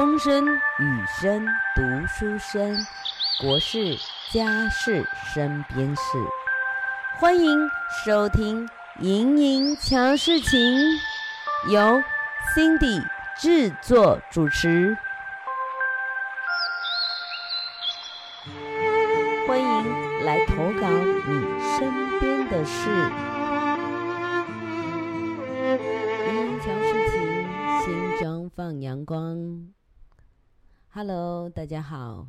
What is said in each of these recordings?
风声、雨声、读书声，国事、家事、身边事，欢迎收听《盈盈强事情》，由 Cindy 制作主持。Hello，大家好。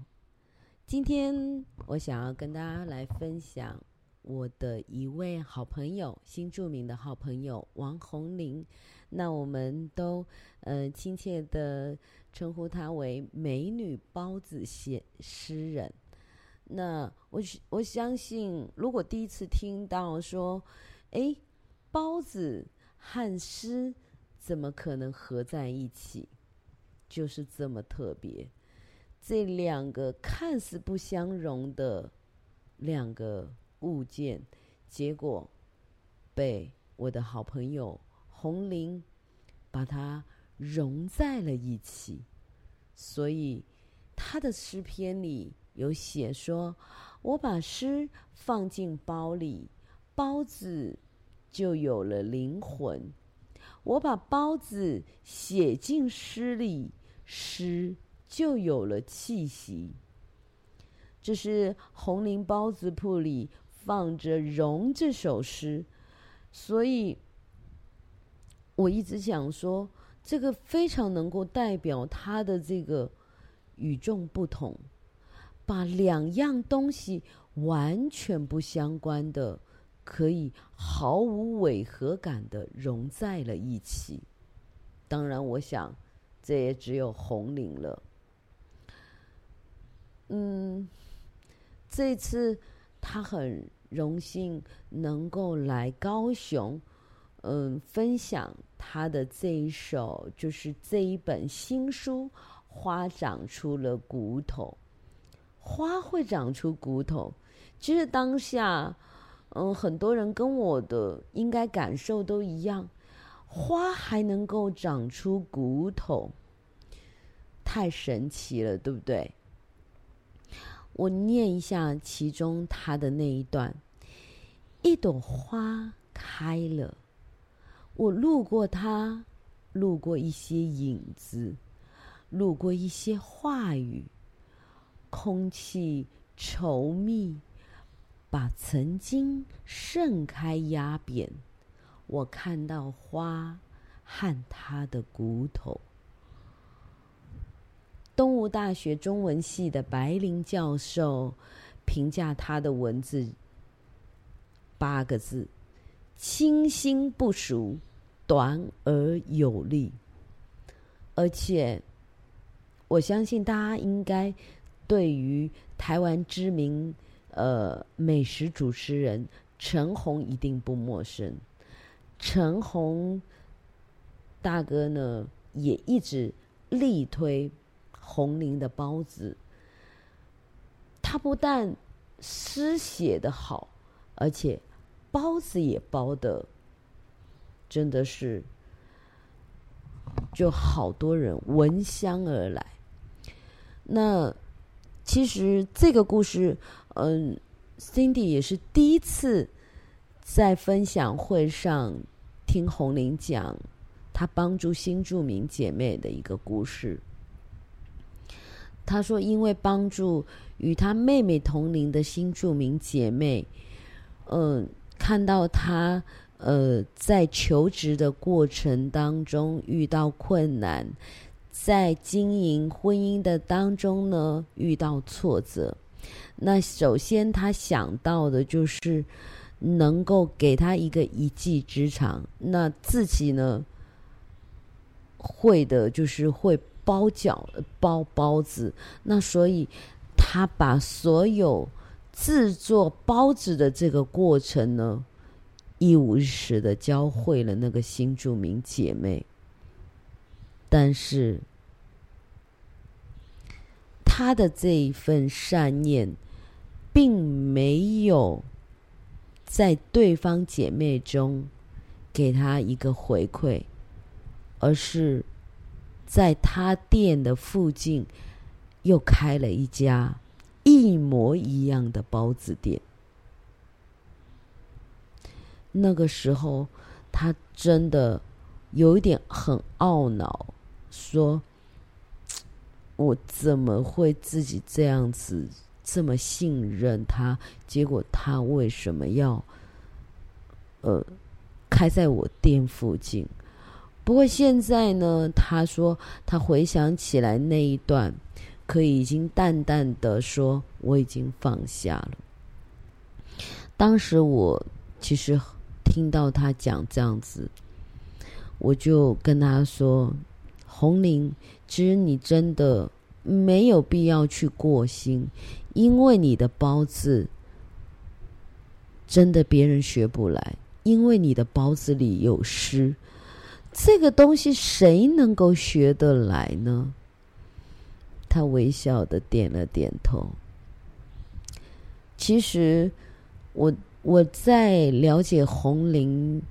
今天我想要跟大家来分享我的一位好朋友，新著名的好朋友王红玲。那我们都呃亲切的称呼她为“美女包子写诗人”。那我我相信，如果第一次听到说，哎，包子和诗怎么可能合在一起？就是这么特别，这两个看似不相容的两个物件，结果被我的好朋友红玲把它融在了一起。所以他的诗篇里有写说：“我把诗放进包里，包子就有了灵魂；我把包子写进诗里。”诗就有了气息。这是红林包子铺里放着《融》这首诗，所以我一直想说，这个非常能够代表他的这个与众不同，把两样东西完全不相关的，可以毫无违和感的融在了一起。当然，我想。这也只有红领了。嗯，这次他很荣幸能够来高雄，嗯，分享他的这一首，就是这一本新书《花长出了骨头》。花会长出骨头，其实当下，嗯，很多人跟我的应该感受都一样。花还能够长出骨头，太神奇了，对不对？我念一下其中它的那一段：一朵花开了，我路过它，路过一些影子，路过一些话语，空气稠密，把曾经盛开压扁。我看到花和它的骨头。东吴大学中文系的白灵教授评价他的文字八个字：清新不俗，短而有力。而且，我相信大家应该对于台湾知名呃美食主持人陈鸿一定不陌生。陈红大哥呢，也一直力推鸿龄的包子。他不但诗写得好，而且包子也包得真的是就好多人闻香而来。那其实这个故事，嗯，Cindy 也是第一次在分享会上。听红玲讲她帮助新住民姐妹的一个故事。她说，因为帮助与她妹妹同龄的新住民姐妹，嗯、看到她呃在求职的过程当中遇到困难，在经营婚姻的当中呢遇到挫折。那首先他想到的就是。能够给他一个一技之长，那自己呢，会的就是会包饺、包包子。那所以他把所有制作包子的这个过程呢，一五一十的教会了那个新住民姐妹。但是他的这一份善念，并没有。在对方姐妹中，给她一个回馈，而是在他店的附近又开了一家一模一样的包子店。那个时候，他真的有一点很懊恼，说：“我怎么会自己这样子这么信任他？结果他为什么要呃开在我店附近？”不过现在呢，他说他回想起来那一段，可以已经淡淡的说我已经放下了。当时我其实听到他讲这样子，我就跟他说：“红玲，其实你真的没有必要去过心，因为你的包子真的别人学不来，因为你的包子里有诗。”这个东西谁能够学得来呢？他微笑的点了点头。其实我我在了解红玲、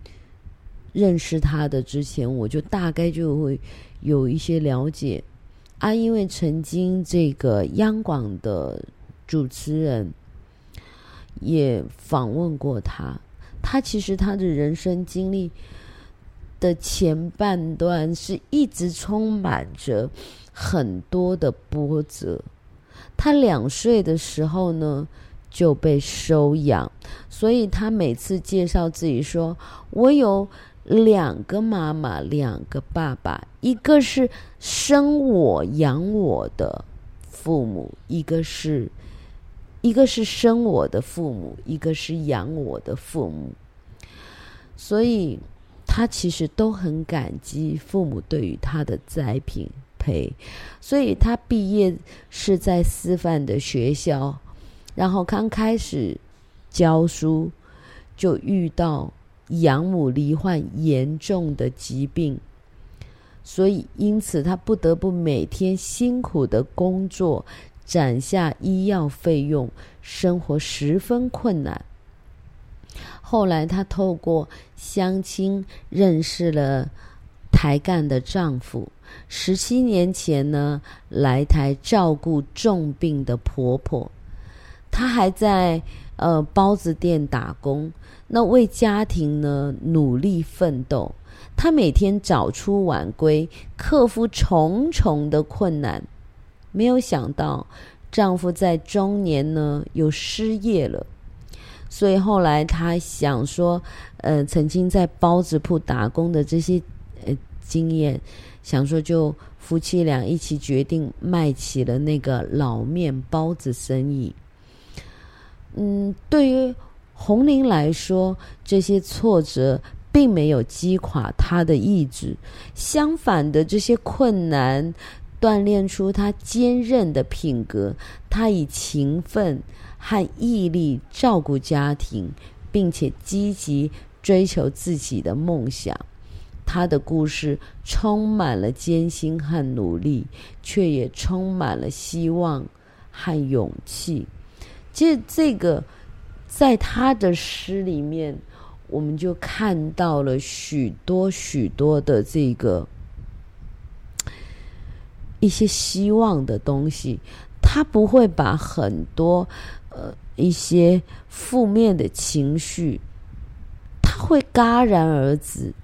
认识他的之前，我就大概就会有一些了解啊，因为曾经这个央广的主持人也访问过他，他其实他的人生经历。的前半段是一直充满着很多的波折。他两岁的时候呢，就被收养，所以他每次介绍自己说：“我有两个妈妈，两个爸爸，一个是生我养我的父母，一个是一个是生我的父母，一个是养我的父母。”所以。他其实都很感激父母对于他的栽培培，所以他毕业是在师范的学校，然后刚开始教书就遇到养母罹患严重的疾病，所以因此他不得不每天辛苦的工作，攒下医药费用，生活十分困难。后来，她透过相亲认识了台干的丈夫。十七年前呢，来台照顾重病的婆婆。她还在呃包子店打工，那为家庭呢努力奋斗。她每天早出晚归，克服重重的困难。没有想到，丈夫在中年呢又失业了。所以后来她想说，呃，曾经在包子铺打工的这些呃经验，想说就夫妻俩一起决定卖起了那个老面包子生意。嗯，对于红伶来说，这些挫折并没有击垮他的意志，相反的，这些困难锻炼出他坚韧的品格。他以勤奋。和毅力照顾家庭，并且积极追求自己的梦想。他的故事充满了艰辛和努力，却也充满了希望和勇气。其实，这个在他的诗里面，我们就看到了许多许多的这个一些希望的东西。他不会把很多。呃，一些负面的情绪，他会戛然而止，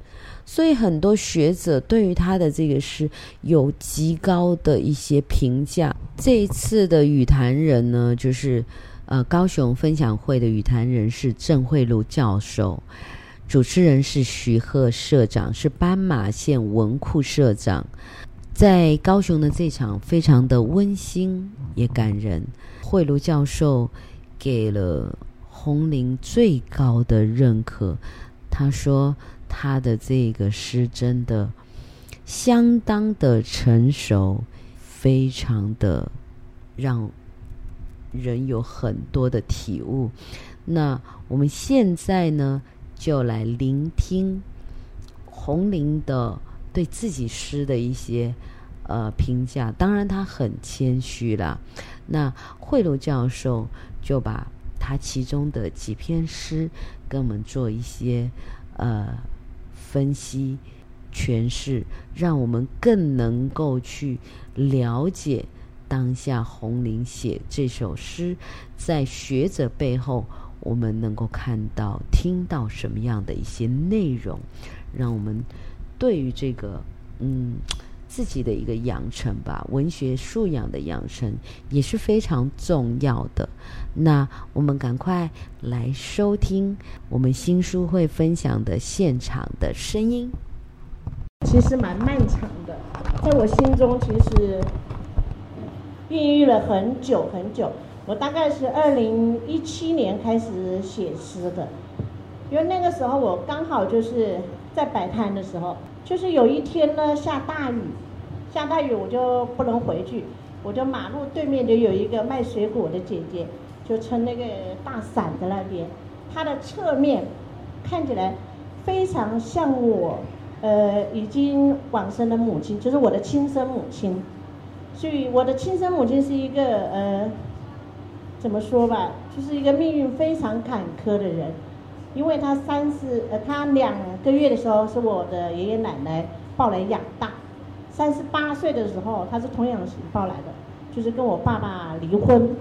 所以很多学者对于他的这个诗有极高的一些评价。这一次的语坛人呢，就是呃高雄分享会的语坛人是郑慧如教授，主持人是徐鹤社长，是斑马线文库社长。在高雄的这场非常的温馨也感人，慧如教授给了红伶最高的认可。他说他的这个诗真的相当的成熟，非常的让人有很多的体悟。那我们现在呢，就来聆听红伶的。对自己诗的一些呃评价，当然他很谦虚啦。那慧如教授就把他其中的几篇诗跟我们做一些呃分析。诠释，让我们更能够去了解当下红玲写这首诗，在学者背后，我们能够看到、听到什么样的一些内容，让我们对于这个嗯自己的一个养成吧，文学素养的养成也是非常重要的。那我们赶快来收听我们新书会分享的现场的声音。其实蛮漫长的，在我心中其实孕育了很久很久。我大概是二零一七年开始写诗的，因为那个时候我刚好就是在摆摊的时候，就是有一天呢下大雨，下大雨我就不能回去，我就马路对面就有一个卖水果的姐姐，就撑那个大伞在那边，她的侧面看起来非常像我，呃，已经往生的母亲，就是我的亲生母亲，所以我的亲生母亲是一个呃。怎么说吧，就是一个命运非常坎坷的人，因为他三十呃，他两个月的时候是我的爷爷奶奶抱来养大，三十八岁的时候他是童养媳抱来的，就是跟我爸爸离婚，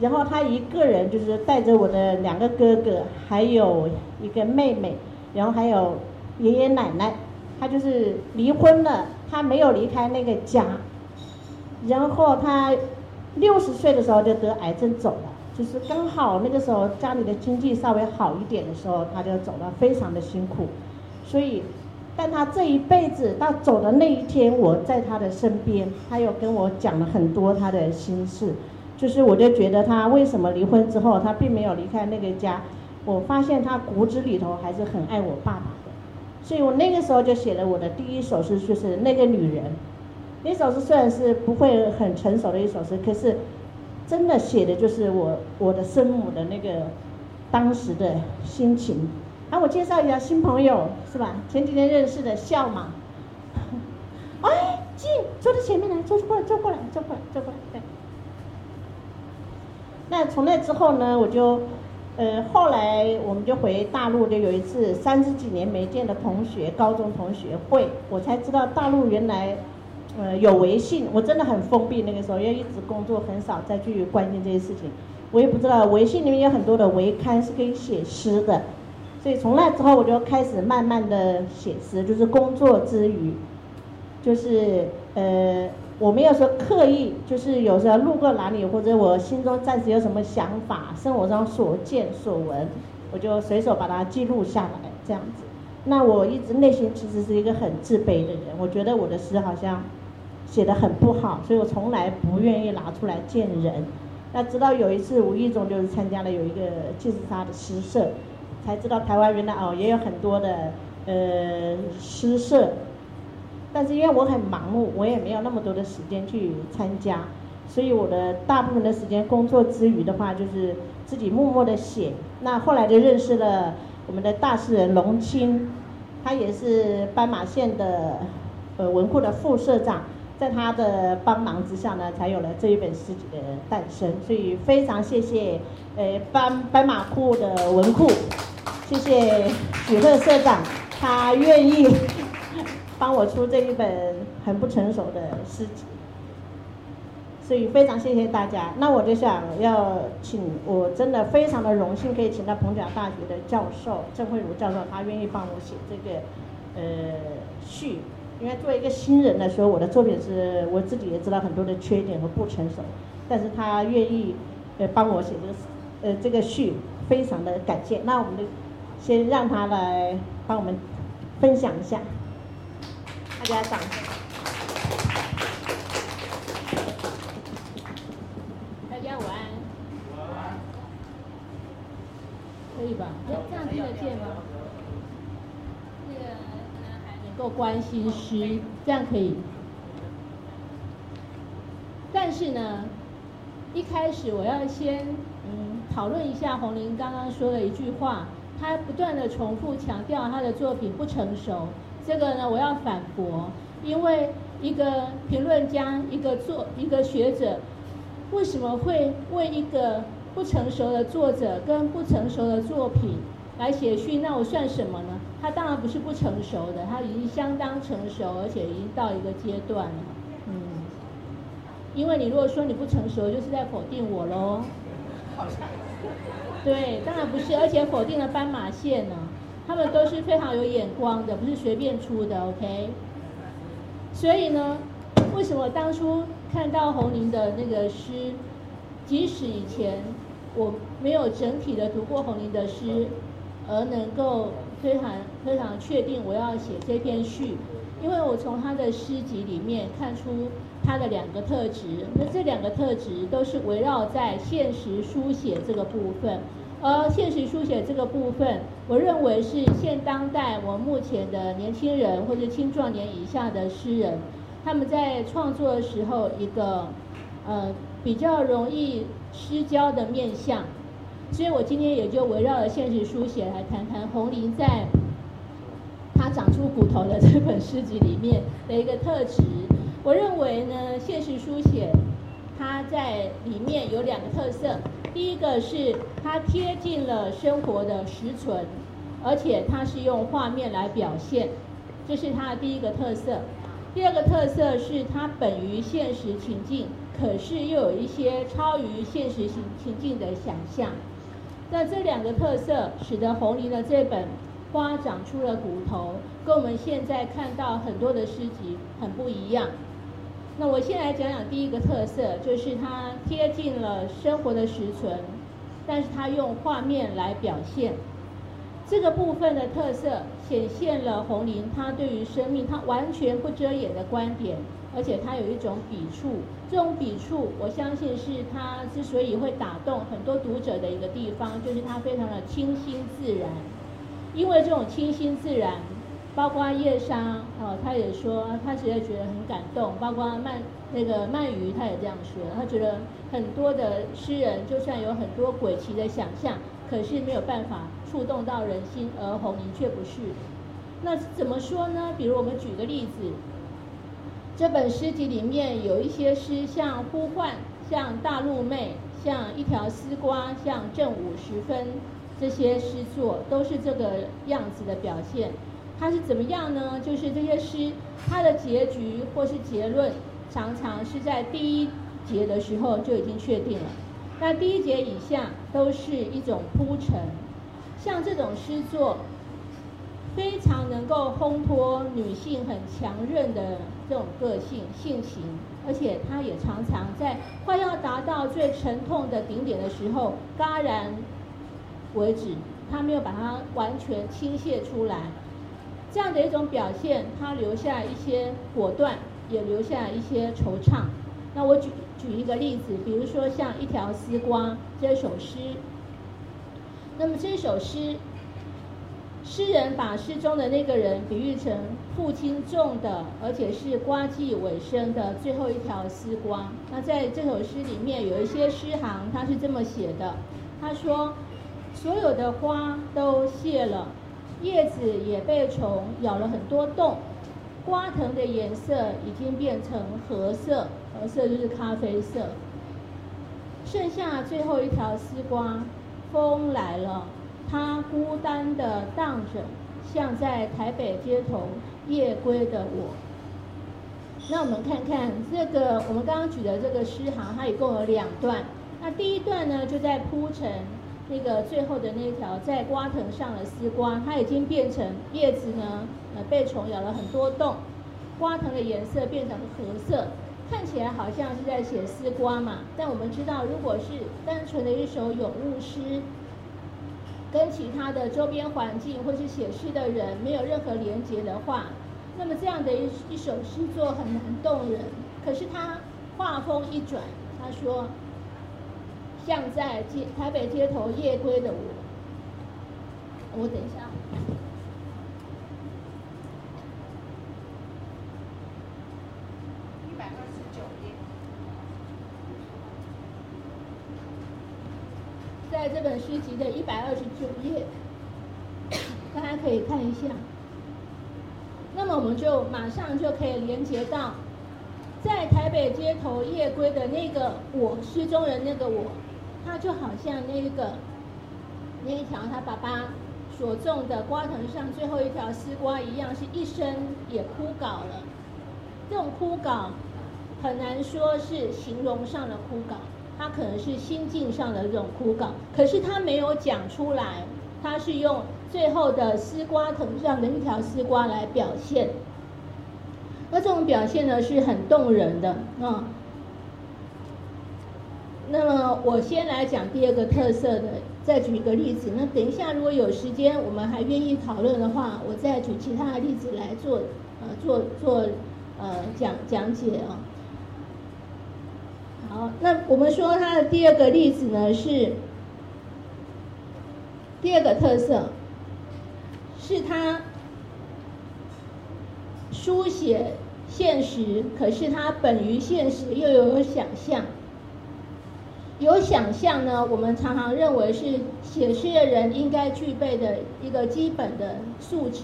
然后他一个人就是带着我的两个哥哥，还有一个妹妹，然后还有爷爷奶奶，他就是离婚了，他没有离开那个家，然后他。六十岁的时候就得癌症走了，就是刚好那个时候家里的经济稍微好一点的时候，他就走了，非常的辛苦。所以，但他这一辈子到走的那一天，我在他的身边，他有跟我讲了很多他的心事。就是我就觉得他为什么离婚之后，他并没有离开那个家，我发现他骨子里头还是很爱我爸爸的。所以我那个时候就写了我的第一首诗，就是那个女人。那首诗虽然是不会很成熟的一首诗，可是真的写的就是我我的生母的那个当时的心情。好，我介绍一下新朋友是吧？前几天认识的笑嘛。哎，进，坐在前面来，坐过来，坐过来，坐过来，坐过来。对。那从那之后呢，我就呃后来我们就回大陆，就有一次三十几年没见的同学，高中同学会，我才知道大陆原来。呃，有微信，我真的很封闭。那个时候，因为一直工作，很少再去关心这些事情。我也不知道微信里面有很多的微刊是可以写诗的，所以从那之后，我就开始慢慢的写诗，就是工作之余，就是呃，我没有说刻意，就是有时候路过哪里，或者我心中暂时有什么想法，生活中所见所闻，我就随手把它记录下来，这样子。那我一直内心其实是一个很自卑的人，我觉得我的诗好像。写得很不好，所以我从来不愿意拿出来见人。那直到有一次无意中就是参加了有一个金石沙的诗社，才知道台湾原来哦也有很多的呃诗社。但是因为我很忙碌，我也没有那么多的时间去参加，所以我的大部分的时间工作之余的话，就是自己默默的写。那后来就认识了我们的大诗人龙青，他也是斑马线的呃文库的副社长。在他的帮忙之下呢，才有了这一本诗集的诞生。所以非常谢谢，呃，斑斑马库的文库，谢谢许贺社长，他愿意帮我出这一本很不成熟的诗集。所以非常谢谢大家。那我就想要请，我真的非常的荣幸可以请到逢甲大学的教授郑慧如教授，他愿意帮我写这个呃序。因为作为一个新人来说，我的作品是我自己也知道很多的缺点和不成熟，但是他愿意呃帮我写这个呃这个序，非常的感谢。那我们就先让他来帮我们分享一下，大家掌声。大家晚安。晚安。可以吧？这样听得见吗？够关心诗，这样可以。但是呢，一开始我要先嗯讨论一下洪玲刚刚说的一句话，他不断的重复强调他的作品不成熟。这个呢，我要反驳，因为一个评论家、一个作、一个学者，为什么会为一个不成熟的作者跟不成熟的作品来写序？那我算什么呢？他当然不是不成熟的，他已经相当成熟，而且已经到一个阶段了。嗯，因为你如果说你不成熟，就是在否定我喽。对，当然不是，而且否定了斑马线呢。他们都是非常有眼光的，不是随便出的，OK？所以呢，为什么当初看到洪林的那个诗，即使以前我没有整体的读过洪林的诗，而能够非常非常确定我要写这篇序，因为我从他的诗集里面看出他的两个特质，那这两个特质都是围绕在现实书写这个部分。而现实书写这个部分，我认为是现当代我目前的年轻人或者青壮年以下的诗人，他们在创作的时候一个呃比较容易失焦的面向。所以我今天也就围绕着现实书写来谈谈红林在他长出骨头的这本诗集里面的一个特质。我认为呢，现实书写它在里面有两个特色。第一个是它贴近了生活的实存，而且它是用画面来表现，这是它的第一个特色。第二个特色是它本于现实情境，可是又有一些超于现实情情境的想象。那这两个特色使得红林的这本《花长出了骨头》跟我们现在看到很多的诗集很不一样。那我先来讲讲第一个特色，就是它贴近了生活的实存，但是它用画面来表现。这个部分的特色显现了红林他对于生命他完全不遮掩的观点，而且他有一种笔触，这种笔触我相信是他之所以会打动很多读者的一个地方，就是他非常的清新自然，因为这种清新自然。包括叶莎，哦，他也说他实在觉得很感动。包括曼那个鳗鱼，他也这样说，他觉得很多的诗人就算有很多诡奇的想象，可是没有办法触动到人心，而洪林却不是。那怎么说呢？比如我们举个例子，这本诗集里面有一些诗，像呼唤，像大陆妹，像一条丝瓜，像正午时分，这些诗作都是这个样子的表现。它是怎么样呢？就是这些诗，它的结局或是结论，常常是在第一节的时候就已经确定了。那第一节以下都是一种铺陈。像这种诗作，非常能够烘托女性很强韧的这种个性性情，而且她也常常在快要达到最沉痛的顶点的时候戛然为止，她没有把它完全倾泻出来。这样的一种表现，她留下一些果断，也留下一些惆怅。那我举举一个例子，比如说像一条丝瓜这首诗。那么这首诗，诗人把诗中的那个人比喻成父亲种的，而且是瓜季尾声的最后一条丝瓜。那在这首诗里面有一些诗行，他是这么写的：他说，所有的花都谢了。叶子也被虫咬了很多洞，瓜藤的颜色已经变成褐色，褐色就是咖啡色。剩下最后一条丝瓜，风来了，它孤单的荡着，像在台北街头夜归的我。那我们看看这个，我们刚刚举的这个诗行，它一共有两段。那第一段呢，就在铺陈。那个最后的那条在瓜藤上的丝瓜，它已经变成叶子呢，呃，被虫咬了很多洞，瓜藤的颜色变成褐色，看起来好像是在写丝瓜嘛。但我们知道，如果是单纯的一首咏物诗，跟其他的周边环境或是写诗的人没有任何连结的话，那么这样的一一首诗作很难动人。可是他话锋一转，他说。像在街台北街头夜归的我，我等一下，一百二十九页，在这本诗集的一百二十九页，大家可以看一下。那么我们就马上就可以连接到，在台北街头夜归的那个我，诗中人那个我。他就好像那个那一条他爸爸所种的瓜藤上最后一条丝瓜一样，是一生也枯槁了。这种枯槁很难说是形容上的枯槁，它可能是心境上的这种枯槁。可是他没有讲出来，他是用最后的丝瓜藤上的一条丝瓜来表现。那这种表现呢，是很动人的啊。嗯那么我先来讲第二个特色的，再举一个例子。那等一下如果有时间，我们还愿意讨论的话，我再举其他的例子来做，呃，做做呃讲讲解啊。好，那我们说它的第二个例子呢，是第二个特色，是它书写现实，可是它本于现实，又有想象。有想象呢，我们常常认为是写诗的人应该具备的一个基本的素质。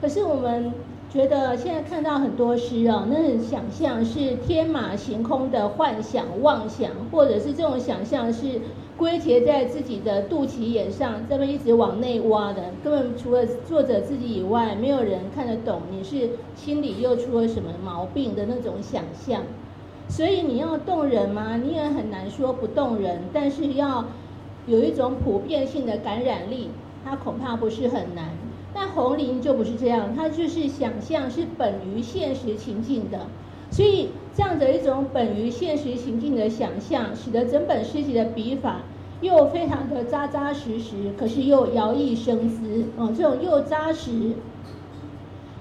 可是我们觉得现在看到很多诗啊，那种想象是天马行空的幻想、妄想，或者是这种想象是归结在自己的肚脐眼上，这么一直往内挖的，根本除了作者自己以外，没有人看得懂你是心里又出了什么毛病的那种想象。所以你要动人吗？你也很难说不动人，但是要有一种普遍性的感染力，它恐怕不是很难。但红林就不是这样，它就是想象是本于现实情境的，所以这样的一种本于现实情境的想象，使得整本诗集的笔法又非常的扎扎实实，可是又摇曳生姿哦，这种又扎实。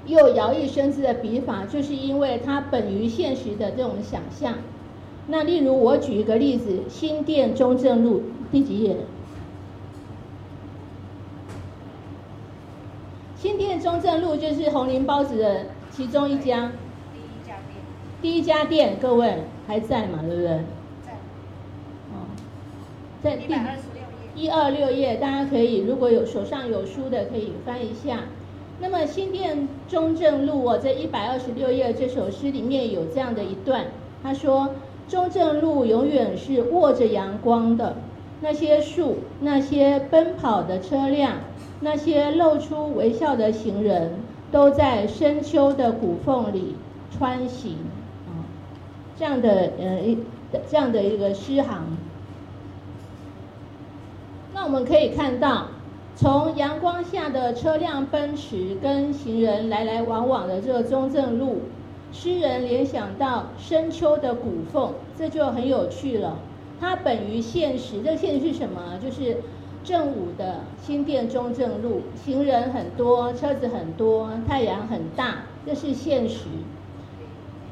又摇曳生姿的笔法，就是因为它本于现实的这种想象。那例如，我举一个例子，《新店中正路》第几页？《中正路》就是红林包子的其中一家。第一家店。第一家店，各位还在吗？对不对？在。哦，在第一二六页，大家可以如果有手上有书的，可以翻一下。那么新店中正路，我在一百二十六页这首诗里面有这样的一段，他说：中正路永远是握着阳光的，那些树，那些奔跑的车辆，那些露出微笑的行人，都在深秋的古缝里穿行。啊，这样的呃一这样的一个诗行，那我们可以看到。从阳光下的车辆奔驰跟行人来来往往的这个中正路，诗人联想到深秋的古缝，这就很有趣了。它本于现实，这个现实是什么？就是正午的新店中正路，行人很多，车子很多，太阳很大，这是现实。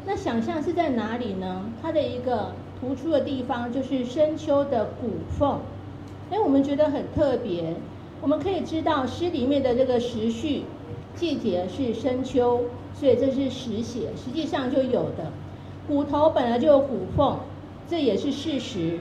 那想象是在哪里呢？它的一个突出的地方就是深秋的骨缝，哎，我们觉得很特别。我们可以知道诗里面的这个时序，季节是深秋，所以这是实写，实际上就有的。骨头本来就有骨缝，这也是事实。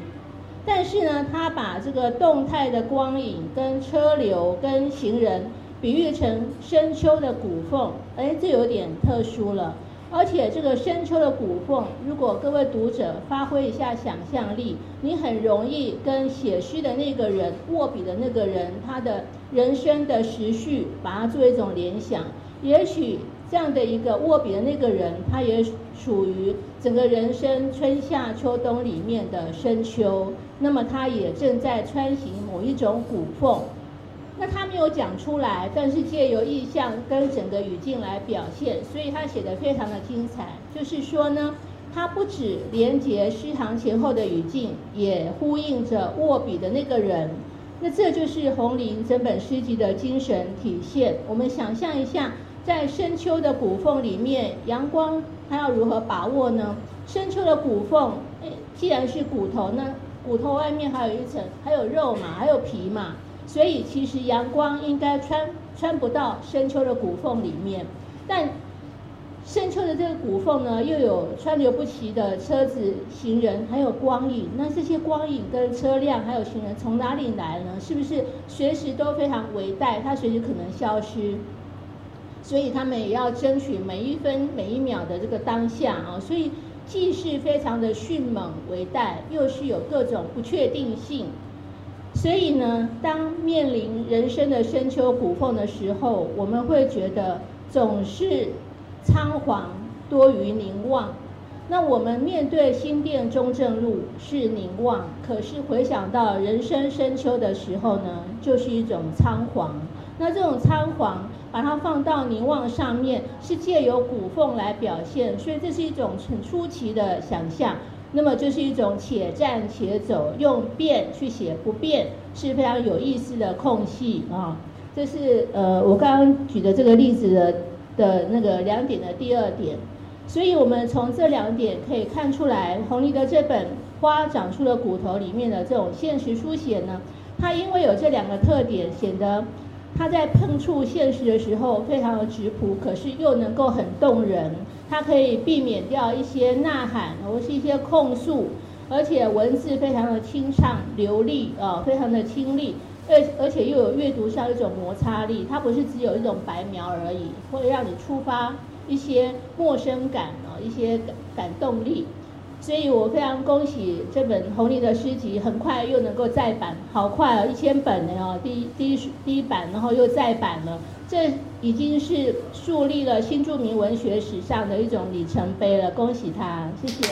但是呢，他把这个动态的光影跟车流跟行人比喻成深秋的古缝，哎，这有点特殊了。而且这个深秋的古缝，如果各位读者发挥一下想象力，你很容易跟写诗的那个人、握笔的那个人，他的人生的时序，把它做一种联想。也许这样的一个握笔的那个人，他也属于整个人生春夏秋冬里面的深秋，那么他也正在穿行某一种骨缝。那他没有讲出来，但是借由意象跟整个语境来表现，所以他写得非常的精彩。就是说呢，他不止连接诗行前后的语境，也呼应着握笔的那个人。那这就是红林整本诗集的精神体现。我们想象一下，在深秋的骨缝里面，阳光它要如何把握呢？深秋的骨缝，既然是骨头呢，骨头外面还有一层，还有肉嘛，还有皮嘛。所以其实阳光应该穿穿不到深秋的骨缝里面，但深秋的这个骨缝呢，又有川流不息的车子、行人，还有光影。那这些光影跟车辆还有行人从哪里来呢？是不是随时都非常危殆？它随时可能消失，所以他们也要争取每一分每一秒的这个当下啊。所以既是非常的迅猛为代，又是有各种不确定性。所以呢，当面临人生的深秋苦凤的时候，我们会觉得总是仓皇多于凝望。那我们面对新店中正路是凝望，可是回想到人生深秋的时候呢，就是一种仓皇。那这种仓皇，把它放到凝望上面，是借由骨缝来表现，所以这是一种很出奇的想象。那么就是一种且战且走，用变去写不变，是非常有意思的空隙啊。这是呃我刚刚举的这个例子的的那个两点的第二点。所以，我们从这两点可以看出来，洪黎的这本《花长出了骨头》里面的这种现实书写呢，它因为有这两个特点，显得它在碰触现实的时候非常的质朴，可是又能够很动人。它可以避免掉一些呐喊或是一些控诉，而且文字非常的清畅流利呃，非常的清丽，而而且又有阅读上一种摩擦力，它不是只有一种白描而已，会让你触发。一些陌生感啊，一些感感动力，所以我非常恭喜这本洪黎的诗集，很快又能够再版，好快哦，一千本了哦，第一第一第一版，然后又再版了，这已经是树立了新著名文学史上的一种里程碑了，恭喜他，谢谢。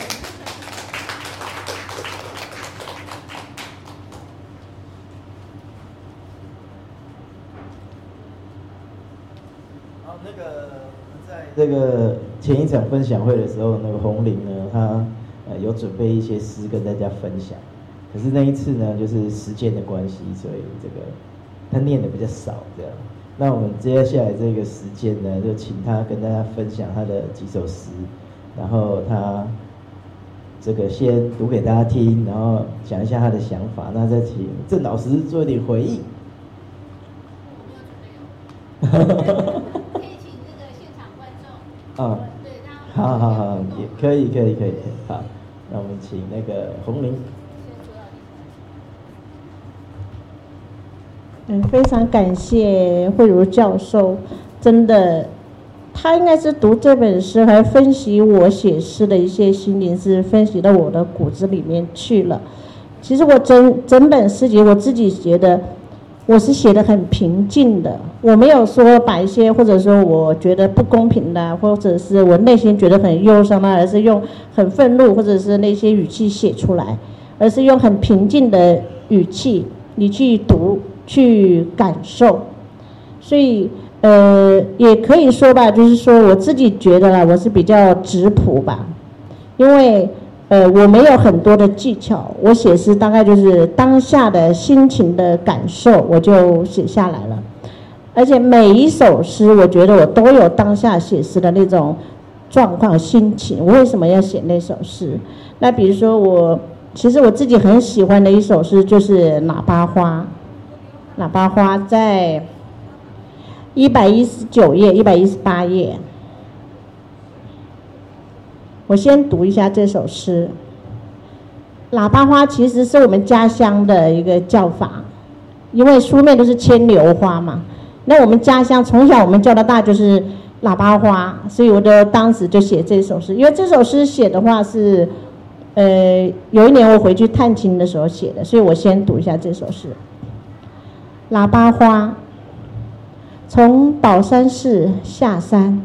好，那个。在这个前一场分享会的时候，那个红玲呢，他呃有准备一些诗跟大家分享，可是那一次呢，就是时间的关系，所以这个他念的比较少，这样。那我们接下来这个时间呢，就请他跟大家分享他的几首诗，然后他这个先读给大家听，然后讲一下他的想法，那再请郑老师做一点回应。啊，好好好，也可以，可以，可以，好，那我们请那个洪玲。嗯，非常感谢慧如教授，真的，他应该是读这本书，还分析我写诗的一些心灵，是分析到我的骨子里面去了。其实我整整本诗集，我自己觉得。我是写的很平静的，我没有说把一些或者说我觉得不公平的，或者是我内心觉得很忧伤的，而是用很愤怒或者是那些语气写出来，而是用很平静的语气你去读去感受，所以呃也可以说吧，就是说我自己觉得啦，我是比较质朴吧，因为。呃，我没有很多的技巧，我写诗大概就是当下的心情的感受，我就写下来了。而且每一首诗，我觉得我都有当下写诗的那种状况、心情。我为什么要写那首诗？那比如说我，其实我自己很喜欢的一首诗就是《喇叭花》。喇叭花在一百一十九页、一百一十八页。我先读一下这首诗。喇叭花其实是我们家乡的一个叫法，因为书面都是牵牛花嘛。那我们家乡从小我们叫到大就是喇叭花，所以我就当时就写这首诗。因为这首诗写的话是，呃，有一年我回去探亲的时候写的，所以我先读一下这首诗。喇叭花，从宝山寺下山，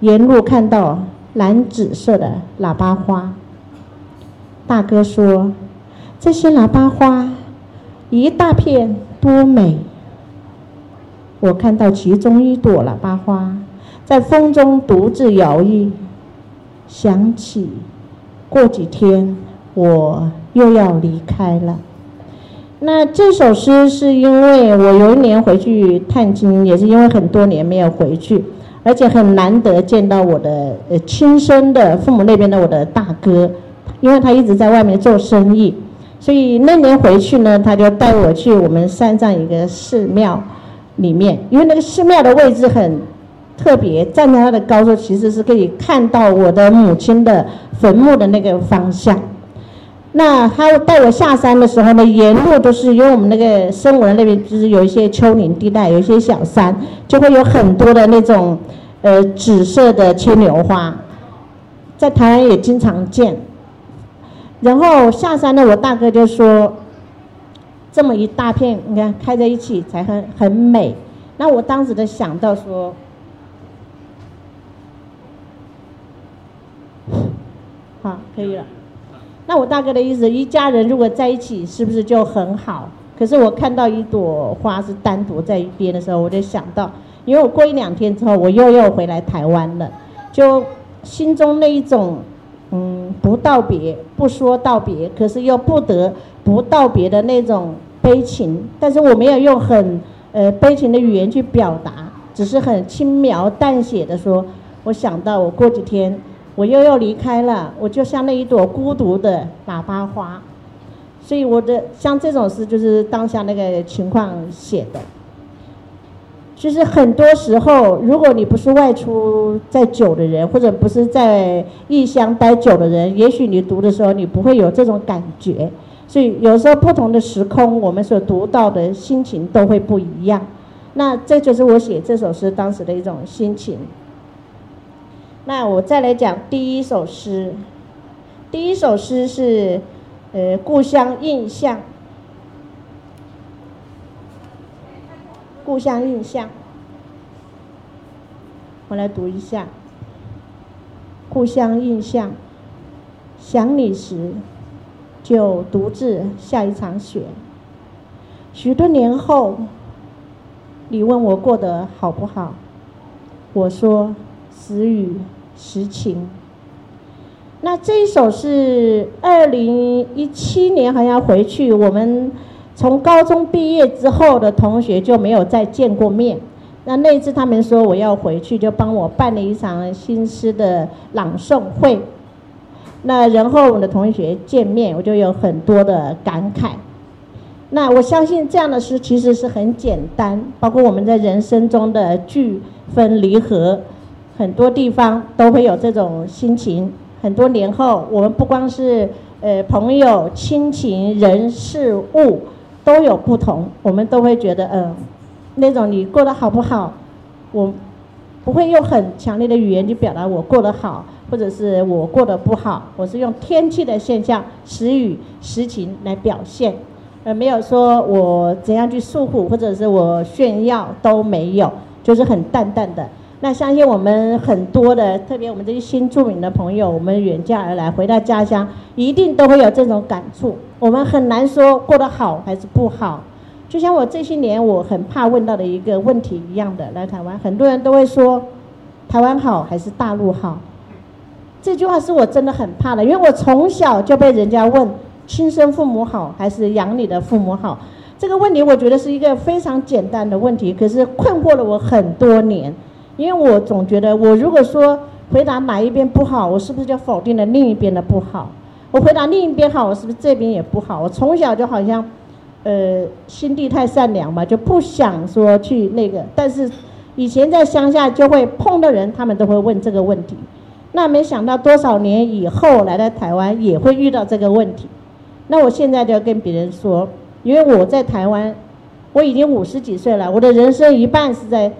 沿路看到。蓝紫色的喇叭花，大哥说：“这些喇叭花一大片多美。”我看到其中一朵喇叭花在风中独自摇曳，想起过几天我又要离开了。那这首诗是因为我有一年回去探亲，也是因为很多年没有回去。而且很难得见到我的呃亲生的父母那边的我的大哥，因为他一直在外面做生意，所以那年回去呢，他就带我去我们山上一个寺庙里面，因为那个寺庙的位置很特别，站在它的高处其实是可以看到我的母亲的坟墓的那个方向。那他带我下山的时候呢，沿路都是因为我们那个声文那边就是有一些丘陵地带，有一些小山，就会有很多的那种呃紫色的牵牛花，在台湾也经常见。然后下山呢，我大哥就说：“这么一大片，你看开在一起才很很美。那我当时的想到说，好，可以了。那我大哥的意思，一家人如果在一起，是不是就很好？可是我看到一朵花是单独在一边的时候，我就想到，因为我过一两天之后，我又要回来台湾了，就心中那一种，嗯，不道别，不说道别，可是又不得不道别的那种悲情。但是我没有用很呃悲情的语言去表达，只是很轻描淡写的说，我想到我过几天。我又要离开了，我就像那一朵孤独的喇叭花，所以我的像这种诗就是当下那个情况写的。就是很多时候，如果你不是外出在久的人，或者不是在异乡待久的人，也许你读的时候你不会有这种感觉。所以有时候不同的时空，我们所读到的心情都会不一样。那这就是我写这首诗当时的一种心情。那我再来讲第一首诗，第一首诗是，呃，故乡印象，故乡印象，我来读一下，故乡印象，想你时，就独自下一场雪。许多年后，你问我过得好不好，我说。时雨时晴。那这一首是二零一七年，好像回去，我们从高中毕业之后的同学就没有再见过面。那那次他们说我要回去，就帮我办了一场新诗的朗诵会。那然后我的同学见面，我就有很多的感慨。那我相信这样的诗其实是很简单，包括我们在人生中的聚分离合。很多地方都会有这种心情。很多年后，我们不光是呃朋友、亲情、人事物都有不同，我们都会觉得，嗯、呃，那种你过得好不好，我不会用很强烈的语言去表达我过得好，或者是我过得不好。我是用天气的现象，时雨时晴来表现，而没有说我怎样去诉苦，或者是我炫耀都没有，就是很淡淡的。那相信我们很多的，特别我们这些新住民的朋友，我们远嫁而来，回到家乡，一定都会有这种感触。我们很难说过得好还是不好，就像我这些年我很怕问到的一个问题一样的，来台湾，很多人都会说，台湾好还是大陆好？这句话是我真的很怕的，因为我从小就被人家问，亲生父母好还是养你的父母好？这个问题我觉得是一个非常简单的问题，可是困惑了我很多年。因为我总觉得，我如果说回答哪一边不好，我是不是就否定了另一边的不好？我回答另一边好，我是不是这边也不好？我从小就好像，呃，心地太善良嘛，就不想说去那个。但是以前在乡下就会碰到人，他们都会问这个问题。那没想到多少年以后来到台湾也会遇到这个问题。那我现在就要跟别人说，因为我在台湾，我已经五十几岁了，我的人生一半是在。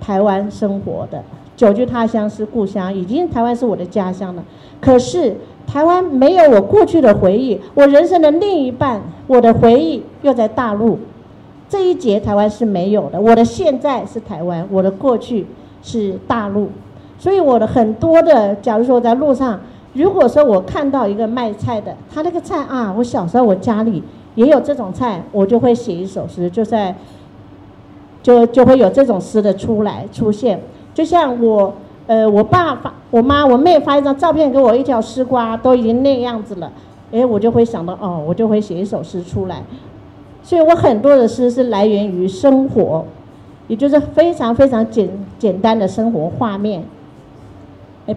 台湾生活的，久居他乡是故乡，已经台湾是我的家乡了。可是台湾没有我过去的回忆，我人生的另一半，我的回忆又在大陆。这一节台湾是没有的，我的现在是台湾，我的过去是大陆。所以我的很多的，假如说我在路上，如果说我看到一个卖菜的，他那个菜啊，我小时候我家里也有这种菜，我就会写一首诗，就在。就就会有这种诗的出来出现，就像我，呃，我爸发，我妈，我妹发一张照片给我，一条丝瓜都已经那样子了，哎，我就会想到，哦，我就会写一首诗出来。所以我很多的诗是来源于生活，也就是非常非常简简单的生活画面，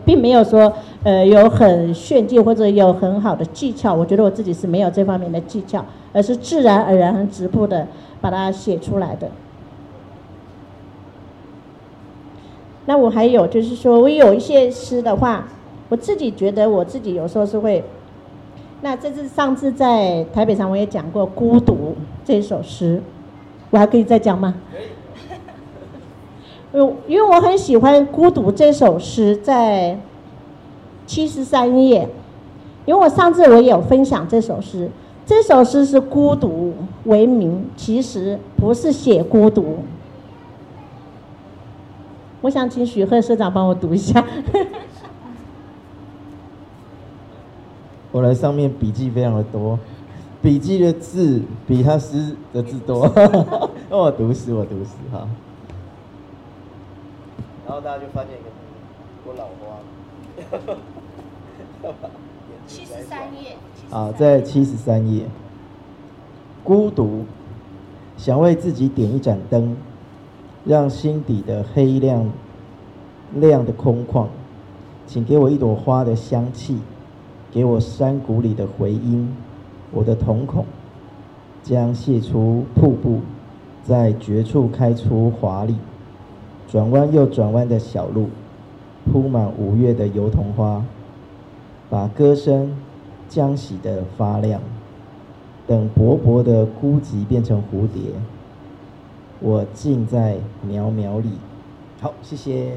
并没有说，呃，有很炫技或者有很好的技巧。我觉得我自己是没有这方面的技巧，而是自然而然、很直朴的把它写出来的。那我还有就是说，我有一些诗的话，我自己觉得我自己有时候是会。那这次上次在台北上我也讲过《孤独》这首诗，我还可以再讲吗？可以。因为我很喜欢《孤独》这首诗，在七十三页。因为我上次我也有分享这首诗，这首诗是孤独为名，其实不是写孤独。我想请许贺社长帮我读一下。我来上面笔记非常的多，笔记的字比他诗的字多。那 我读诗，我读诗哈。然后大家就发现一个我老花。七十三页。啊，在七十三页。孤独，想为自己点一盏灯，让心底的黑亮亮的空旷，请给我一朵花的香气。给我山谷里的回音，我的瞳孔将泄出瀑布，在绝处开出华丽，转弯又转弯的小路，铺满五月的油桐花，把歌声将洗得发亮。等薄薄的孤寂变成蝴蝶，我尽在渺渺里。好，谢谢。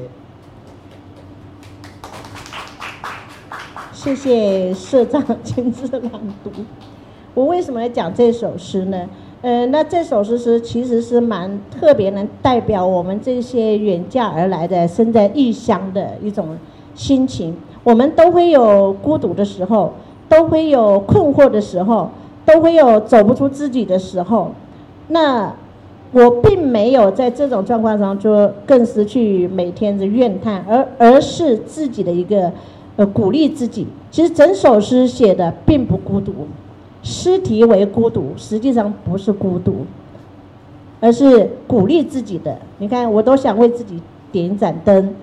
谢谢社长亲自朗读。我为什么要讲这首诗呢？呃，那这首诗是其实是蛮特别，能代表我们这些远嫁而来的、身在异乡的一种心情。我们都会有孤独的时候，都会有困惑的时候，都会有走不出自己的时候。那我并没有在这种状况上就更失去每天的怨叹，而而是自己的一个。呃，鼓励自己。其实整首诗写的并不孤独，诗题为孤独，实际上不是孤独，而是鼓励自己的。你看，我都想为自己点一盏灯，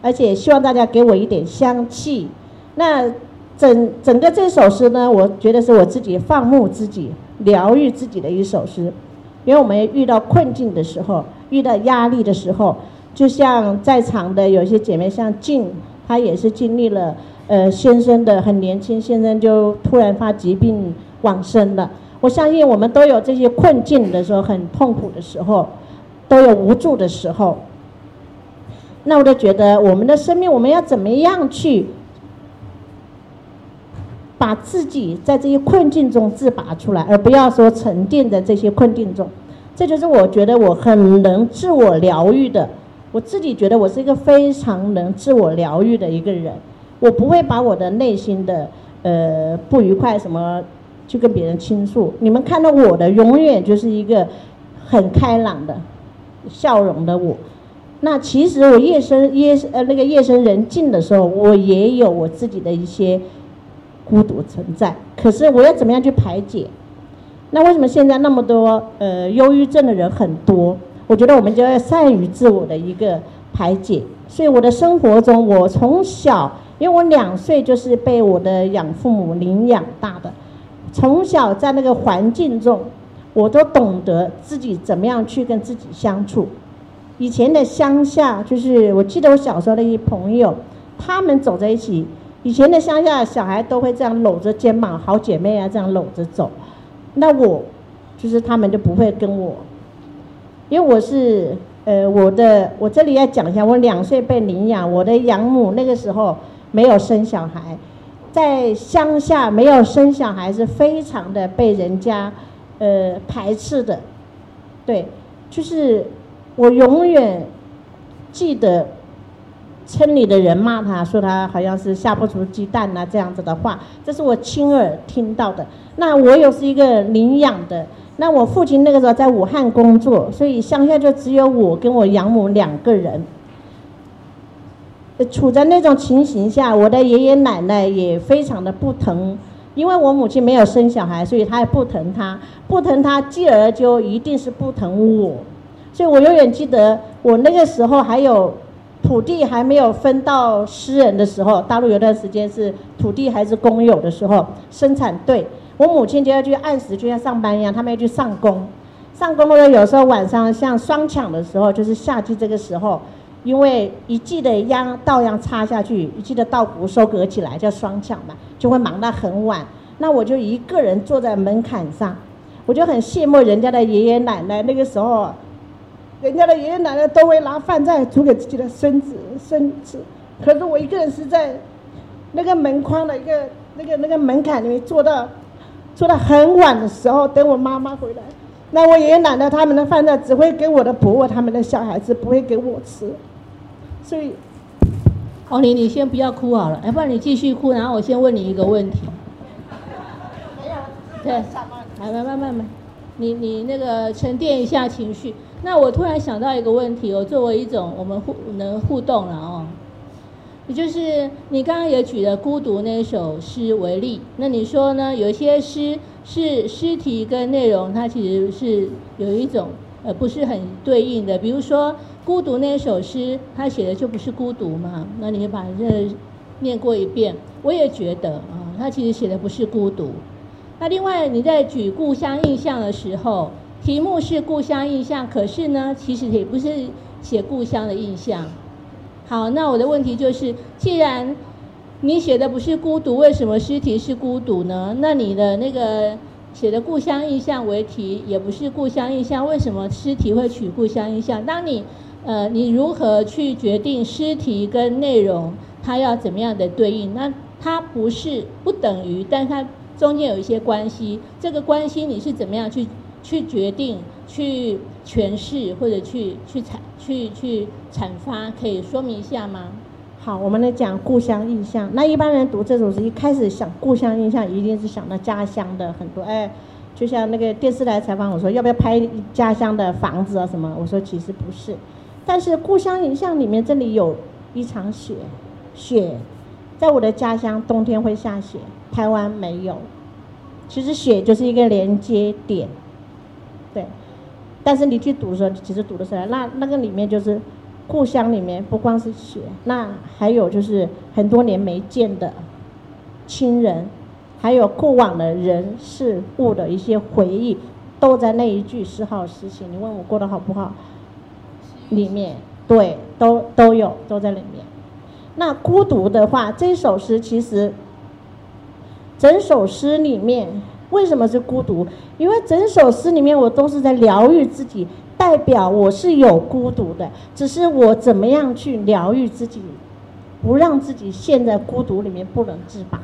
而且希望大家给我一点香气。那整整个这首诗呢，我觉得是我自己放牧自己、疗愈自己的一首诗。因为我们遇到困境的时候，遇到压力的时候，就像在场的有些姐妹，像静。她也是经历了，呃，先生的很年轻，先生就突然发疾病往生了。我相信我们都有这些困境的时候，很痛苦的时候，都有无助的时候。那我就觉得，我们的生命，我们要怎么样去把自己在这些困境中自拔出来，而不要说沉淀在这些困境中。这就是我觉得我很能自我疗愈的。我自己觉得我是一个非常能自我疗愈的一个人，我不会把我的内心的呃不愉快什么去跟别人倾诉。你们看到我的永远就是一个很开朗的笑容的我。那其实我夜深夜呃那个夜深人静的时候，我也有我自己的一些孤独存在。可是我要怎么样去排解？那为什么现在那么多呃忧郁症的人很多？我觉得我们就要善于自我的一个排解，所以我的生活中，我从小，因为我两岁就是被我的养父母领养大的，从小在那个环境中，我都懂得自己怎么样去跟自己相处。以前的乡下，就是我记得我小时候的一些朋友，他们走在一起，以前的乡下小孩都会这样搂着肩膀，好姐妹啊这样搂着走，那我就是他们就不会跟我。因为我是，呃，我的我这里要讲一下，我两岁被领养，我的养母那个时候没有生小孩，在乡下没有生小孩是非常的被人家，呃，排斥的，对，就是我永远记得村里的人骂他说他好像是下不出鸡蛋呐这样子的话，这是我亲耳听到的。那我又是一个领养的。那我父亲那个时候在武汉工作，所以乡下就只有我跟我养母两个人。处在那种情形下，我的爷爷奶奶也非常的不疼，因为我母亲没有生小孩，所以他也不疼他，不疼他，继而就一定是不疼我。所以我永远记得，我那个时候还有土地还没有分到私人的时候，大陆有段时间是土地还是公有的时候，生产队。我母亲就要去按时就像上班一样，他们要去上工。上工的，有时候晚上像双抢的时候，就是夏季这个时候，因为一季的秧稻秧插下去，一季的稻谷收割起来叫双抢嘛，就会忙到很晚。那我就一个人坐在门槛上，我就很羡慕人家的爷爷奶奶。那个时候，人家的爷爷奶奶都会拿饭菜煮给自己的孙子孙子，可是我一个人是在那个门框的一个那个那个门槛里面坐到。坐到很晚的时候，等我妈妈回来，那我爷爷奶奶他们的饭菜只会给我的婆婆他们的小孩子，不会给我吃。所以，红玲，你先不要哭好了，要不然你继续哭，然后我先问你一个问题。对，来来慢慢慢，你你那个沉淀一下情绪。那我突然想到一个问题，我作为一种我们互能互动了哦，也就是你刚刚也举了《孤独》那首诗为例，那你说呢？有些诗是诗题跟内容，它其实是有一种呃不是很对应的。比如说《孤独》那首诗，它写的就不是孤独嘛？那你把这念过一遍，我也觉得啊，它其实写的不是孤独。那另外你在举故乡印象的时候。题目是故乡印象，可是呢，其实也不是写故乡的印象。好，那我的问题就是，既然你写的不是孤独，为什么诗题是孤独呢？那你的那个写的故乡印象为题，也不是故乡印象，为什么诗题会取故乡印象？当你呃，你如何去决定诗题跟内容它要怎么样的对应？那它不是不等于，但它中间有一些关系。这个关系你是怎么样去？去决定、去诠释或者去去阐、去去阐发，可以说明一下吗？好，我们来讲故乡印象。那一般人读这首诗，一开始想故乡印象，一定是想到家乡的很多。哎，就像那个电视台采访我说，要不要拍家乡的房子啊什么？我说其实不是。但是故乡印象里面，这里有一场雪，雪在我的家乡冬天会下雪，台湾没有。其实雪就是一个连接点。对，但是你去读的时候，其实读的时候，那那个里面就是故乡里面不光是雪，那还有就是很多年没见的亲人，还有过往的人事物的一些回忆，都在那一句诗号诗情。你问我过得好不好？里面对，都都有都在里面。那孤独的话，这首诗其实整首诗里面。为什么是孤独？因为整首诗里面我都是在疗愈自己，代表我是有孤独的，只是我怎么样去疗愈自己，不让自己陷在孤独里面不能自拔。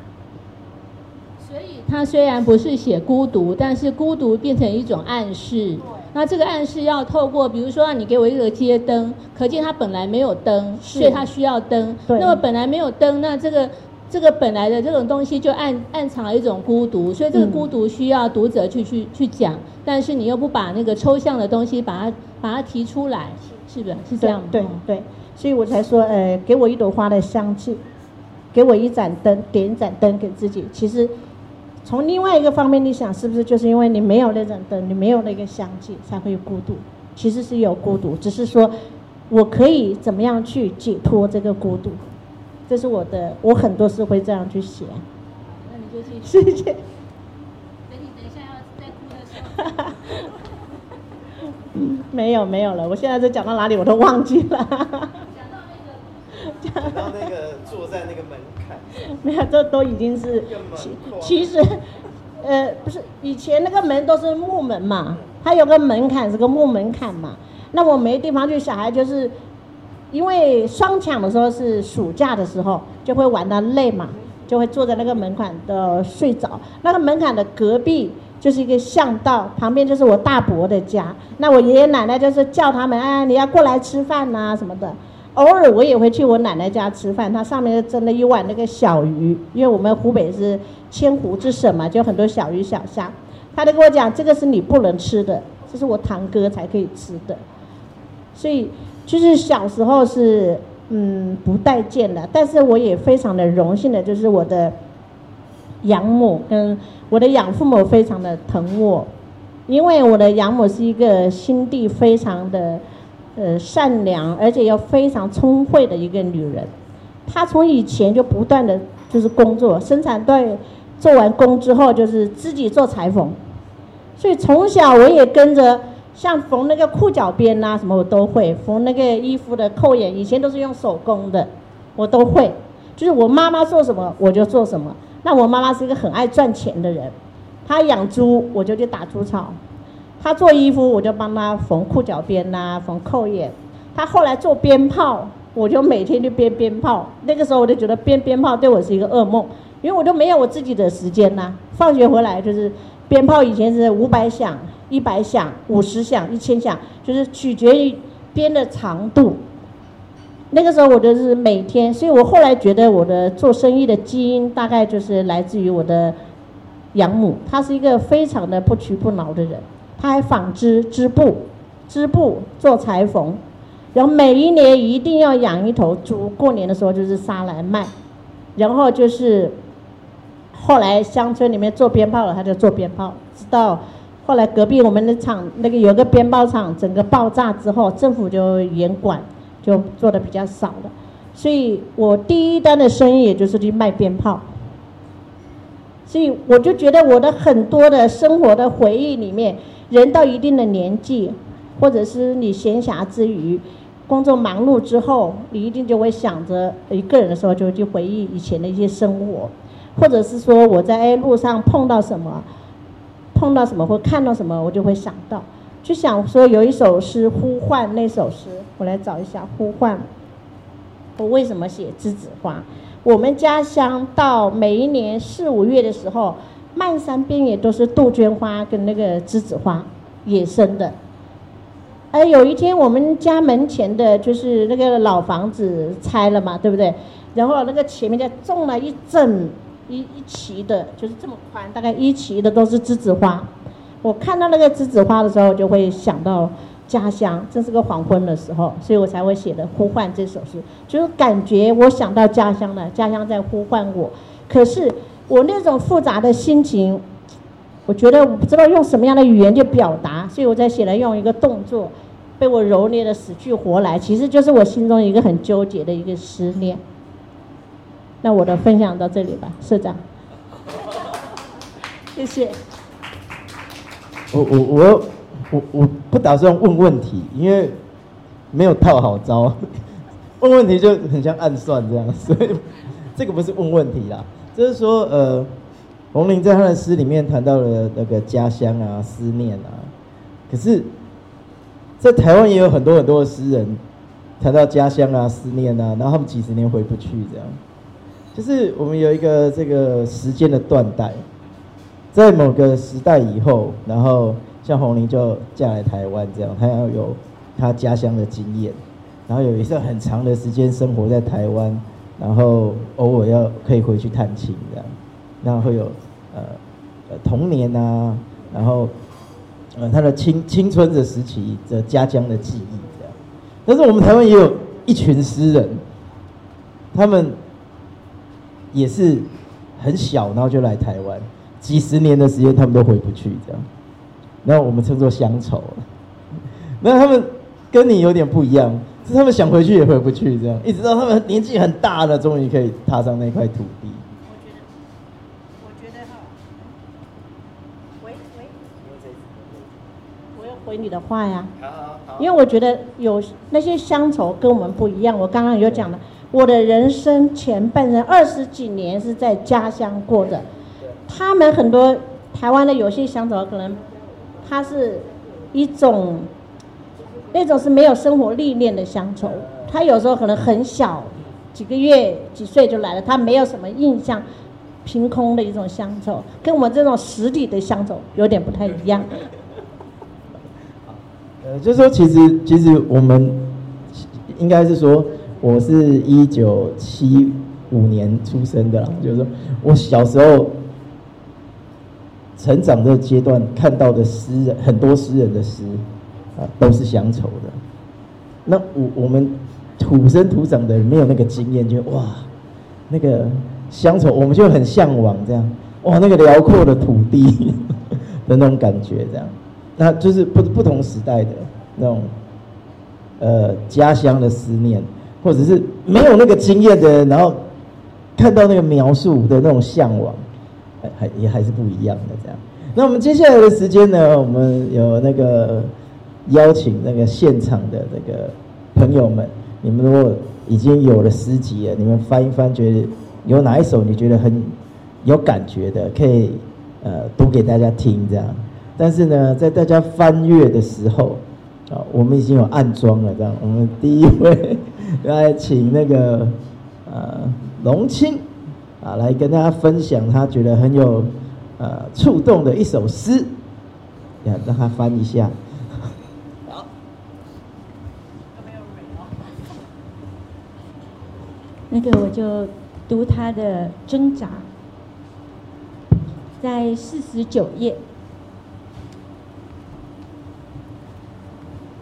所以他虽然不是写孤独，但是孤独变成一种暗示。那这个暗示要透过，比如说你给我一个街灯，可见他本来没有灯，所以他需要灯。那么本来没有灯，那这个。这个本来的这种东西就暗暗藏了一种孤独，所以这个孤独需要读者去去去讲，但是你又不把那个抽象的东西把它把它提出来，是不是？是这样吗？对对，所以我才说，呃，给我一朵花的香气，给我一盏灯，点一盏灯给自己。其实从另外一个方面，你想是不是就是因为你没有那盏灯，你没有那个香气，才会有孤独？其实是有孤独，只是说我可以怎么样去解脱这个孤独。这是我的，我很多事会这样去写。那你就继续。谢谢。等你等一下要再哭的时候。嗯，没有没有了，我现在在讲到哪里我都忘记了。讲到那个，讲到那个坐在那个门槛。没有，这都已经是。其其实，呃，不是以前那个门都是木门嘛，它有个门槛是个木门槛嘛，那我没地方去，小孩就是。因为双抢的时候是暑假的时候，就会玩到累嘛，就会坐在那个门槛的睡着。那个门槛的隔壁就是一个巷道，旁边就是我大伯的家。那我爷爷奶奶就是叫他们，哎，你要过来吃饭呐、什么的。偶尔我也会去我奶奶家吃饭，她上面蒸了一碗那个小鱼，因为我们湖北是千湖之省嘛，就很多小鱼小虾。他就跟我讲，这个是你不能吃的，这是我堂哥才可以吃的，所以。就是小时候是嗯不待见的，但是我也非常的荣幸的，就是我的养母跟我的养父母非常的疼我，因为我的养母是一个心地非常的呃善良，而且又非常聪慧的一个女人。她从以前就不断的就是工作，生产队做完工之后就是自己做裁缝，所以从小我也跟着。像缝那个裤脚边呐，什么我都会缝那个衣服的扣眼，以前都是用手工的，我都会。就是我妈妈做什么我就做什么。那我妈妈是一个很爱赚钱的人，她养猪我就去打猪草，她做衣服我就帮她缝裤脚边呐，缝扣眼。她后来做鞭炮，我就每天就编鞭炮。那个时候我就觉得编鞭炮对我是一个噩梦，因为我都没有我自己的时间呐。放学回来就是鞭炮，以前是五百响、一百响、五十响、一千响，就是取决于鞭的长度。那个时候我就是每天，所以我后来觉得我的做生意的基因大概就是来自于我的养母，她是一个非常的不屈不挠的人，她还纺织织布，织布做裁缝，然后每一年一定要养一头猪，过年的时候就是杀来卖，然后就是后来乡村里面做鞭炮了，他就做鞭炮，直到后来隔壁我们的厂那个有个鞭炮厂，整个爆炸之后，政府就严管。就做的比较少了，所以我第一单的生意也就是去卖鞭炮，所以我就觉得我的很多的生活的回忆里面，人到一定的年纪，或者是你闲暇之余，工作忙碌之后，你一定就会想着一个人的时候就会去回忆以前的一些生活，或者是说我在路上碰到什么，碰到什么或看到什么，我就会想到。就想说有一首诗呼唤，那首诗我来找一下呼唤。我为什么写栀子花？我们家乡到每一年四五月的时候，漫山遍野都是杜鹃花跟那个栀子花，野生的。而有一天我们家门前的就是那个老房子拆了嘛，对不对？然后那个前面就种了一整一一畦的，就是这么宽，大概一畦的都是栀子花。我看到那个栀子花的时候，就会想到家乡，这是个黄昏的时候，所以我才会写的《呼唤》这首诗，就是感觉我想到家乡了，家乡在呼唤我。可是我那种复杂的心情，我觉得我不知道用什么样的语言去表达，所以我才写了用一个动作，被我揉捏的死去活来，其实就是我心中一个很纠结的一个思念。那我的分享到这里吧，社长，谢谢。我我我我我不打算问问题，因为没有套好招，问问题就很像暗算这样，所以这个不是问问题啦，就是说呃，洪玲在他的诗里面谈到了那个家乡啊、思念啊，可是，在台湾也有很多很多的诗人谈到家乡啊、思念啊，然后他们几十年回不去这样，就是我们有一个这个时间的断代。在某个时代以后，然后像红玲就嫁来台湾这样，她要有她家乡的经验，然后有一段很长的时间生活在台湾，然后偶尔要可以回去探亲这样，然后会有呃呃童年啊，然后呃他的青青春的时期的家乡的记忆这样，但是我们台湾也有一群诗人，他们也是很小，然后就来台湾。几十年的时间，他们都回不去，这样，那我们称作乡愁。那他们跟你有点不一样，是他们想回去也回不去，这样，一直到他们年纪很大了，终于可以踏上那块土地。我觉得，我觉得哈，喂喂，我要回你的话呀。因为我觉得有那些乡愁跟我们不一样。我刚刚有讲了，我的人生前半生二十几年是在家乡过的。他们很多台湾的有些乡愁，可能他是一种那种是没有生活历练的乡愁，他有时候可能很小，几个月几岁就来了，他没有什么印象，凭空的一种乡愁，跟我们这种实体的乡愁有点不太一样。呃，就是说，其实其实我们应该是说，我是一九七五年出生的，就是说我小时候。成长的阶段看到的诗人，很多诗人的诗啊，都是乡愁的。那我我们土生土长的人没有那个经验，就哇，那个乡愁，我们就很向往这样，哇，那个辽阔的土地 的那种感觉，这样，那就是不不同时代的那种呃家乡的思念，或者是没有那个经验的，然后看到那个描述的那种向往。还还也还是不一样的这样。那我们接下来的时间呢，我们有那个邀请那个现场的那个朋友们，你们如果已经有了诗集了，你们翻一翻，觉得有哪一首你觉得很有感觉的，可以呃读给大家听这样。但是呢，在大家翻阅的时候，我们已经有暗装了，这样。我们第一位来请那个呃龙青啊，来跟大家分享他觉得很有呃触动的一首诗，呀，让他翻一下。那个我就读他的挣扎，在四十九页。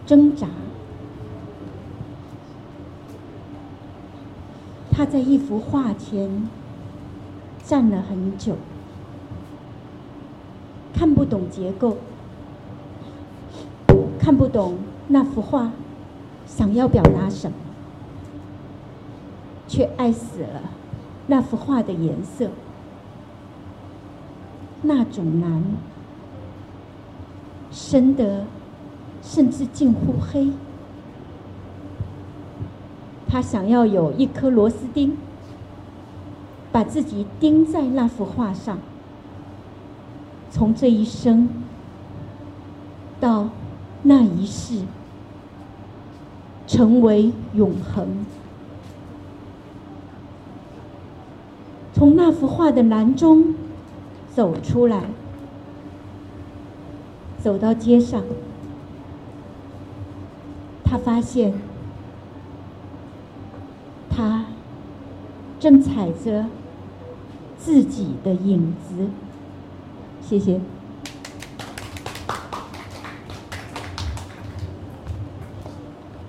挣扎，他在一幅画前站了很久，看不懂结构，看不懂那幅画想要表达什么，却爱死了那幅画的颜色，那种蓝，深得。甚至近乎黑。他想要有一颗螺丝钉，把自己钉在那幅画上，从这一生到那一世，成为永恒。从那幅画的蓝中走出来，走到街上。他发现，他正踩着自己的影子。谢谢。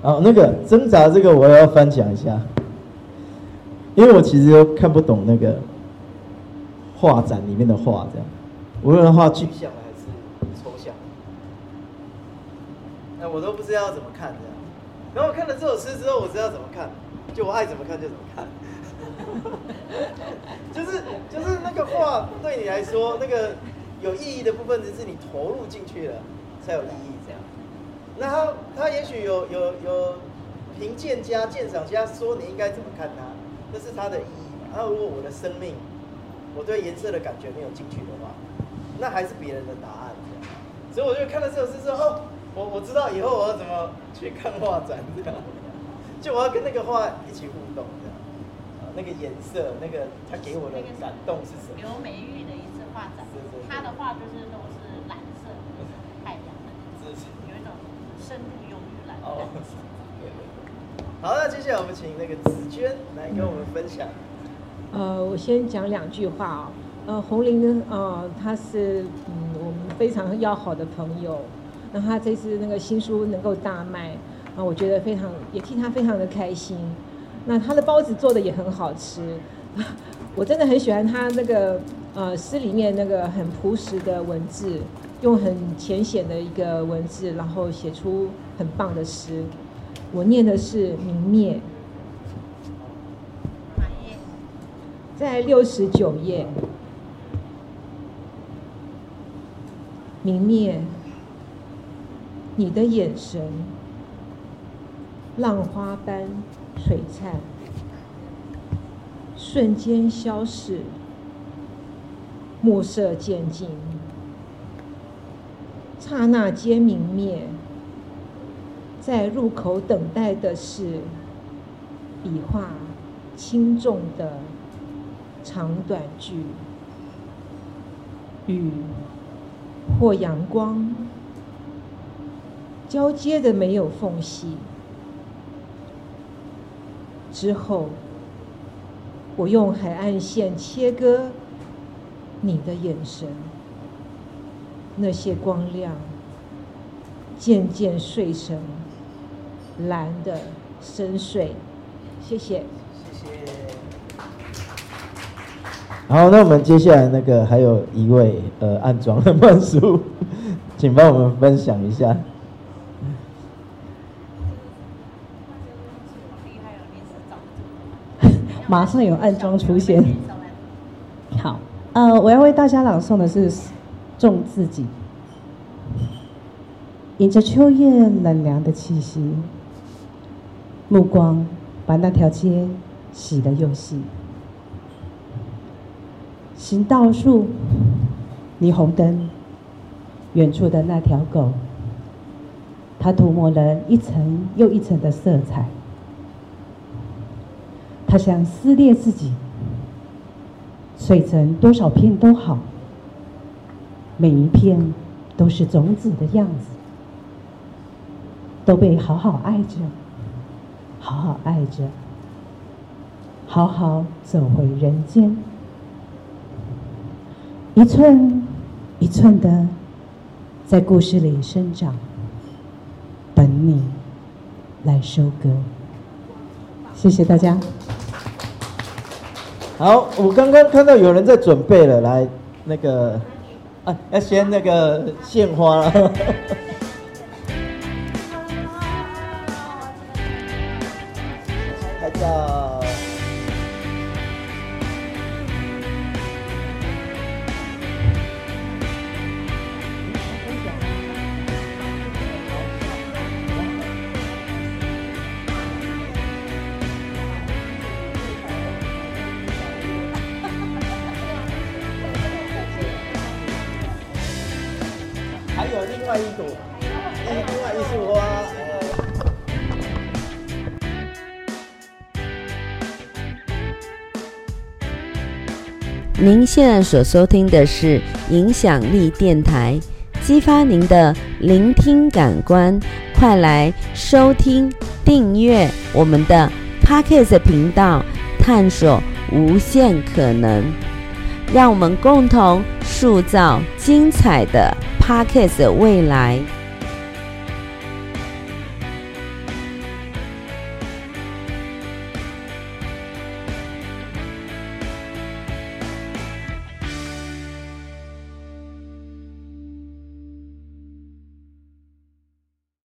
好，那个挣扎这个我要翻讲一下，因为我其实看不懂那个画展里面的画，这样，无论画具象还是抽象，那我都不知道要怎么看这样。然后我看了这首诗之后，我知道怎么看，就我爱怎么看就怎么看，就是就是那个画对你来说，那个有意义的部分，只是你投入进去了才有意义这样。那他他也许有有有评鉴家、鉴赏家说你应该怎么看他，那是他的意义嘛。那如果我的生命，我对颜色的感觉没有进去的话，那还是别人的答案。所以我就看了这首诗之后，我我知道以后我要怎么去看画展，这样，就我要跟那个画一起互动，这样，啊，那个颜色，那个他给我的感动是什么？刘美玉的一次画展，他的画就是都是蓝色，太阳，有一种深度忧郁蓝。哦，好，那接下来我们请那个紫娟来跟我们分享。呃，我先讲两句话啊，呃，红玲呢，呃，她是嗯我们非常要好的朋友。那他这次那个新书能够大卖，啊，我觉得非常也替他非常的开心。那他的包子做的也很好吃，我真的很喜欢他那个呃诗里面那个很朴实的文字，用很浅显的一个文字，然后写出很棒的诗。我念的是明灭，在六十九页，明灭。你的眼神，浪花般璀璨，瞬间消逝，暮色渐近，刹那间明灭。在入口等待的是笔画轻重的长短句，雨或阳光。交接的没有缝隙。之后，我用海岸线切割你的眼神，那些光亮渐渐碎成蓝的深邃。谢谢。谢谢。好，那我们接下来那个还有一位呃暗装的曼叔，请帮我们分享一下。马上有暗装出现。好，呃，我要为大家朗诵的是《种自己》，迎着秋夜冷凉的气息，目光把那条街洗得又细。行道树，霓虹灯，远处的那条狗，它涂抹了一层又一层的色彩。他想撕裂自己，碎成多少片都好，每一片都是种子的样子，都被好好爱着，好好爱着，好好走回人间，一寸一寸的在故事里生长，等你来收割。谢谢大家。好，我刚刚看到有人在准备了，来那个，啊，要先那个献花了。现在所收听的是影响力电台，激发您的聆听感官，快来收听订阅我们的 Podcast 频道，探索无限可能，让我们共同塑造精彩的 Podcast 未来。